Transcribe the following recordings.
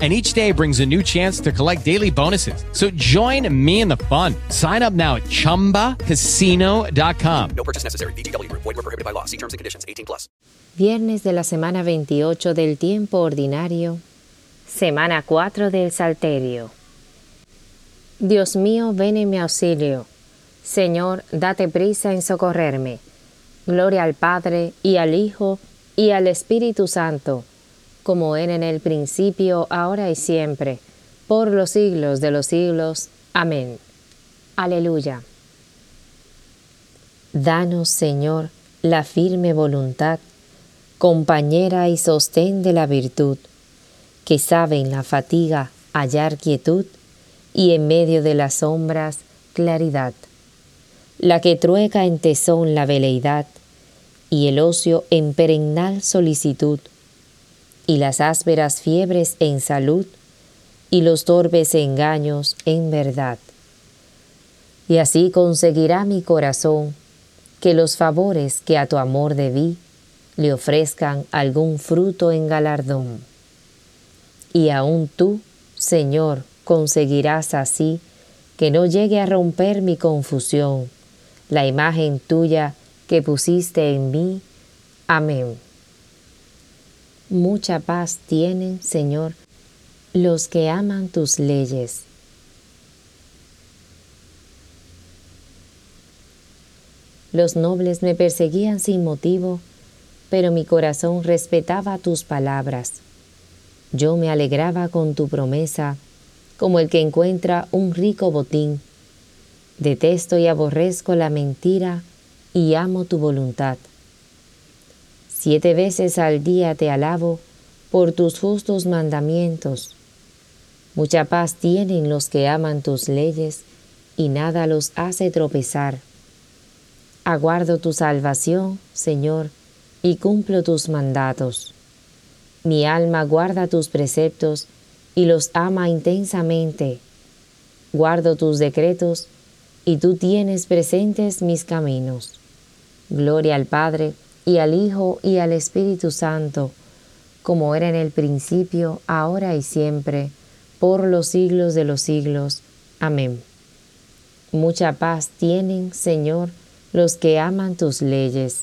and each day brings a new chance to collect daily bonuses. So join me in the fun. Sign up now at ChumbaCasino.com. No purchase necessary. VGW Group. Void were prohibited by law. See terms and conditions. 18 plus. Viernes de la semana 28 del tiempo ordinario. Semana 4 del Salterio. Dios mío, ven en mi auxilio. Señor, date prisa en socorrerme. Gloria al Padre, y al Hijo, y al Espíritu Santo como era en el principio, ahora y siempre, por los siglos de los siglos. Amén. Aleluya. Danos, Señor, la firme voluntad, compañera y sostén de la virtud, que sabe en la fatiga hallar quietud y en medio de las sombras claridad, la que trueca en tesón la veleidad y el ocio en perennal solicitud, y las ásperas fiebres en salud, y los torpes engaños en verdad. Y así conseguirá mi corazón que los favores que a tu amor debí le ofrezcan algún fruto en galardón. Y aún tú, Señor, conseguirás así que no llegue a romper mi confusión la imagen tuya que pusiste en mí. Amén. Mucha paz tienen, Señor, los que aman tus leyes. Los nobles me perseguían sin motivo, pero mi corazón respetaba tus palabras. Yo me alegraba con tu promesa, como el que encuentra un rico botín. Detesto y aborrezco la mentira y amo tu voluntad. Siete veces al día te alabo por tus justos mandamientos. Mucha paz tienen los que aman tus leyes y nada los hace tropezar. Aguardo tu salvación, Señor, y cumplo tus mandatos. Mi alma guarda tus preceptos y los ama intensamente. Guardo tus decretos y tú tienes presentes mis caminos. Gloria al Padre, y al Hijo y al Espíritu Santo, como era en el principio, ahora y siempre, por los siglos de los siglos. Amén. Mucha paz tienen, Señor, los que aman tus leyes.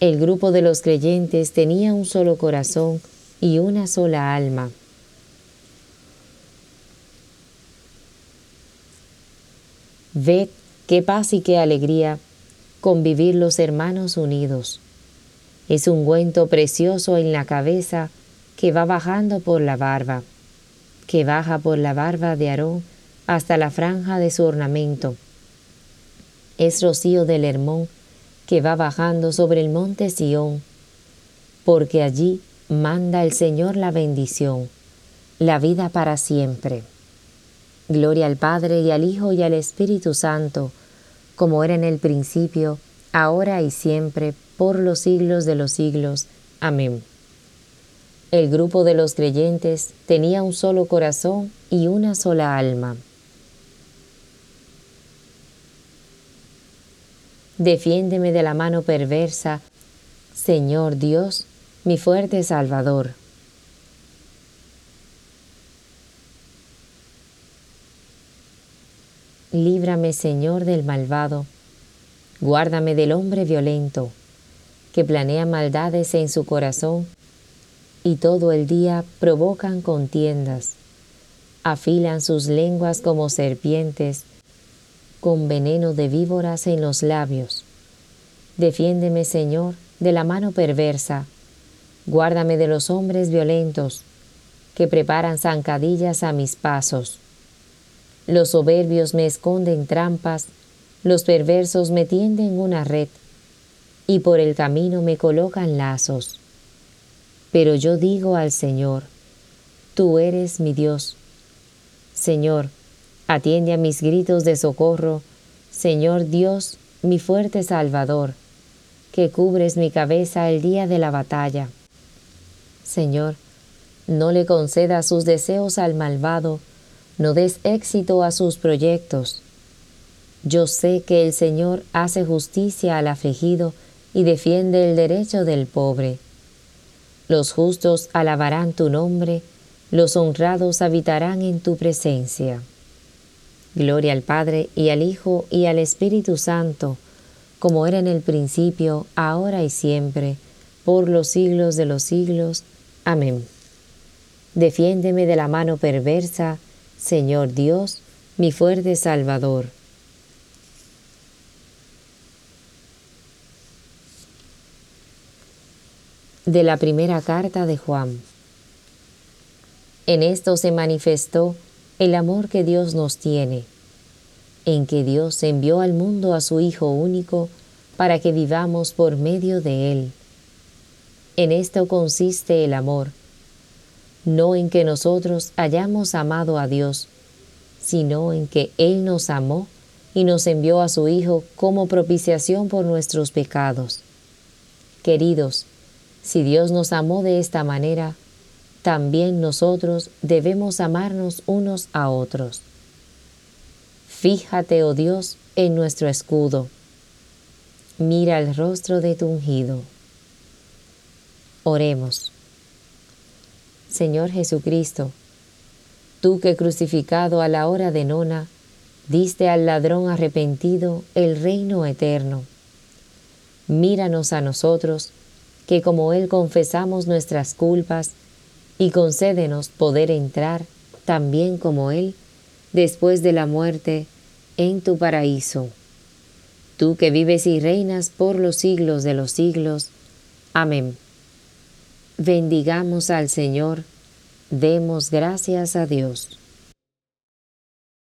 El grupo de los creyentes tenía un solo corazón y una sola alma. Ved qué paz y qué alegría convivir los hermanos unidos. Es un ungüento precioso en la cabeza que va bajando por la barba. que baja por la barba de Aarón hasta la franja de su ornamento. Es rocío del Hermón que va bajando sobre el monte Sión, porque allí manda el Señor la bendición, la vida para siempre. Gloria al Padre y al Hijo y al Espíritu Santo, como era en el principio, ahora y siempre, por los siglos de los siglos. Amén. El grupo de los creyentes tenía un solo corazón y una sola alma. Defiéndeme de la mano perversa, Señor Dios, mi fuerte Salvador. Líbrame, Señor, del malvado. Guárdame del hombre violento, que planea maldades en su corazón y todo el día provocan contiendas. Afilan sus lenguas como serpientes, con veneno de víboras en los labios. Defiéndeme, Señor, de la mano perversa. Guárdame de los hombres violentos, que preparan zancadillas a mis pasos. Los soberbios me esconden trampas, los perversos me tienden una red, y por el camino me colocan lazos. Pero yo digo al Señor, Tú eres mi Dios. Señor, atiende a mis gritos de socorro, Señor Dios, mi fuerte Salvador, que cubres mi cabeza el día de la batalla. Señor, no le concedas sus deseos al malvado, no des éxito a sus proyectos. Yo sé que el Señor hace justicia al afligido y defiende el derecho del pobre. Los justos alabarán tu nombre, los honrados habitarán en tu presencia. Gloria al Padre y al Hijo y al Espíritu Santo, como era en el principio, ahora y siempre, por los siglos de los siglos. Amén. Defiéndeme de la mano perversa, Señor Dios, mi fuerte Salvador. de la primera carta de Juan. En esto se manifestó el amor que Dios nos tiene, en que Dios envió al mundo a su Hijo único para que vivamos por medio de Él. En esto consiste el amor, no en que nosotros hayamos amado a Dios, sino en que Él nos amó y nos envió a su Hijo como propiciación por nuestros pecados. Queridos, si Dios nos amó de esta manera, también nosotros debemos amarnos unos a otros. Fíjate, oh Dios, en nuestro escudo. Mira el rostro de tu ungido. Oremos. Señor Jesucristo, tú que crucificado a la hora de nona, diste al ladrón arrepentido el reino eterno. Míranos a nosotros, que como Él confesamos nuestras culpas, y concédenos poder entrar, también como Él, después de la muerte, en tu paraíso. Tú que vives y reinas por los siglos de los siglos. Amén. Bendigamos al Señor, demos gracias a Dios.